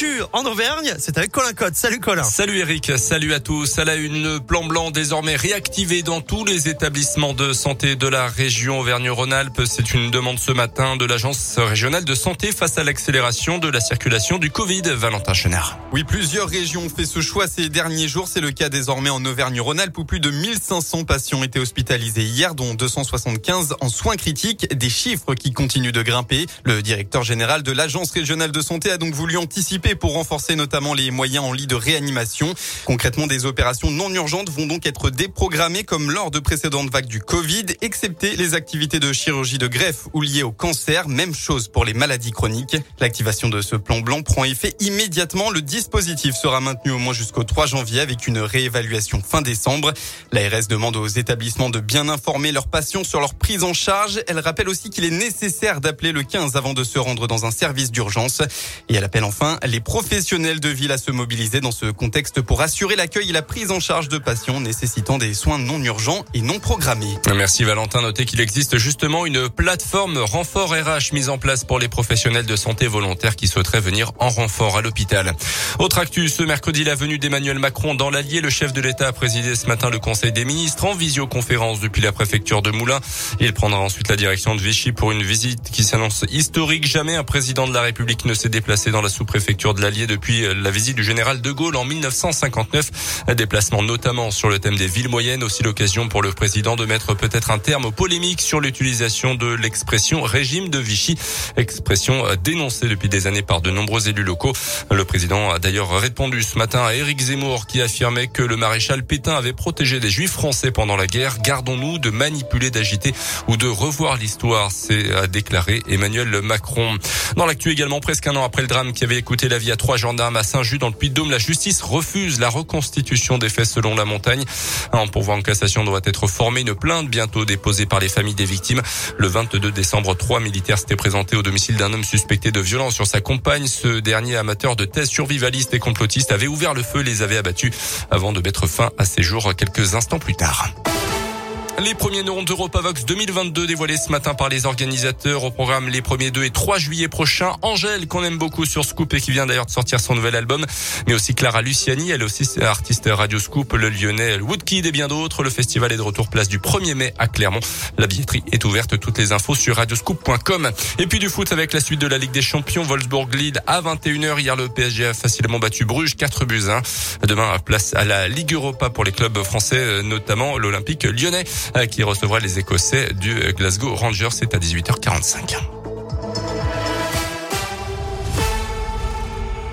L'actu en Auvergne, c'est avec Colin Cotte. Salut Colin. Salut Eric, salut à tous. À la une, plan blanc désormais réactivé dans tous les établissements de santé de la région Auvergne-Rhône-Alpes. C'est une demande ce matin de l'agence régionale de santé face à l'accélération de la circulation du Covid. Valentin Chenard. Oui, plusieurs régions ont fait ce choix ces derniers jours. C'est le cas désormais en Auvergne-Rhône-Alpes où plus de 1500 patients étaient hospitalisés hier, dont 275 en soins critiques. Des chiffres qui continuent de grimper. Le directeur général de l'agence régionale de santé a donc voulu anticiper pour renforcer notamment les moyens en lit de réanimation. Concrètement, des opérations non urgentes vont donc être déprogrammées comme lors de précédentes vagues du Covid, excepté les activités de chirurgie de greffe ou liées au cancer. Même chose pour les maladies chroniques. L'activation de ce plan blanc prend effet immédiatement. Le dispositif sera maintenu au moins jusqu'au 3 janvier avec une réévaluation fin décembre. L'ARS demande aux établissements de bien informer leurs patients sur leur prise en charge. Elle rappelle aussi qu'il est nécessaire d'appeler le 15 avant de se rendre dans un service d'urgence. Et elle appelle enfin les professionnels de ville à se mobiliser dans ce contexte pour assurer l'accueil et la prise en charge de patients nécessitant des soins non urgents et non programmés. Merci Valentin. Notez qu'il existe justement une plateforme renfort RH mise en place pour les professionnels de santé volontaires qui souhaiteraient venir en renfort à l'hôpital. Autre actu, ce mercredi, la venue d'Emmanuel Macron dans l'Allier. Le chef de l'État a présidé ce matin le Conseil des ministres en visioconférence depuis la préfecture de Moulins. Il prendra ensuite la direction de Vichy pour une visite qui s'annonce historique. Jamais un président de la République ne s'est déplacé dans la sous de l'Allier depuis la visite du général de Gaulle en 1959. Un déplacement notamment sur le thème des villes moyennes. Aussi l'occasion pour le président de mettre peut-être un terme aux polémiques sur l'utilisation de l'expression régime de Vichy. Expression dénoncée depuis des années par de nombreux élus locaux. Le président a d'ailleurs répondu ce matin à Éric Zemmour qui affirmait que le maréchal Pétain avait protégé des juifs français pendant la guerre. Gardons-nous de manipuler, d'agiter ou de revoir l'histoire, c'est déclaré Emmanuel Macron. Dans l'actu également, presque un an après le drame qui avait écouté la à trois gendarmes à Saint-Just dans le Puy-de-Dôme. La justice refuse la reconstitution des faits selon la montagne. Un pourvoi en cassation doit être formé. Une plainte bientôt déposée par les familles des victimes. Le 22 décembre, trois militaires s'étaient présentés au domicile d'un homme suspecté de violence sur sa compagne. Ce dernier amateur de thèse survivaliste et complotiste avait ouvert le feu, les avait abattus avant de mettre fin à ses jours quelques instants plus tard. Les premiers neurones d'Europavox 2022 dévoilés ce matin par les organisateurs au programme les premiers 2 et 3 juillet prochains. Angèle, qu'on aime beaucoup sur Scoop et qui vient d'ailleurs de sortir son nouvel album, mais aussi Clara Luciani, elle aussi artiste Radio Scoop, le lyonnais Woodkid et bien d'autres. Le festival est de retour place du 1er mai à Clermont. La billetterie est ouverte, toutes les infos sur radioscoop.com. Et puis du foot avec la suite de la Ligue des Champions, Wolfsburg lead à 21h. Hier, le PSG a facilement battu Bruges, 4 buts 1. Demain, place à la Ligue Europa pour les clubs français, notamment l'Olympique lyonnais. Euh, qui recevra les Écossais du Glasgow Rangers. C'est à 18h45.